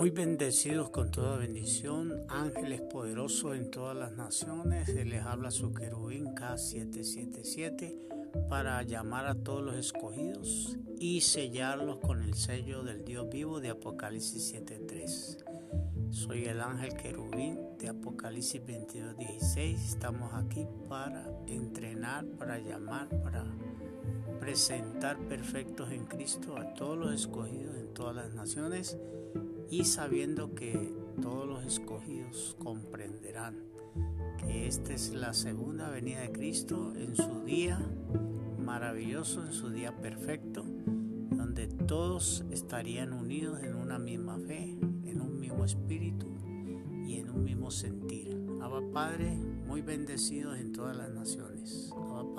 Muy bendecidos con toda bendición, ángeles poderosos en todas las naciones. Él les habla su querubín K777 para llamar a todos los escogidos y sellarlos con el sello del Dios vivo de Apocalipsis 7.3. Soy el ángel querubín de Apocalipsis 22.16. Estamos aquí para entrenar, para llamar, para presentar perfectos en Cristo a todos los escogidos en todas las naciones y sabiendo que todos los escogidos comprenderán que esta es la segunda venida de Cristo en su día maravilloso, en su día perfecto, donde todos estarían unidos en una misma fe, en un mismo espíritu y en un mismo sentir. Abba Padre, muy bendecidos en todas las naciones. Abba.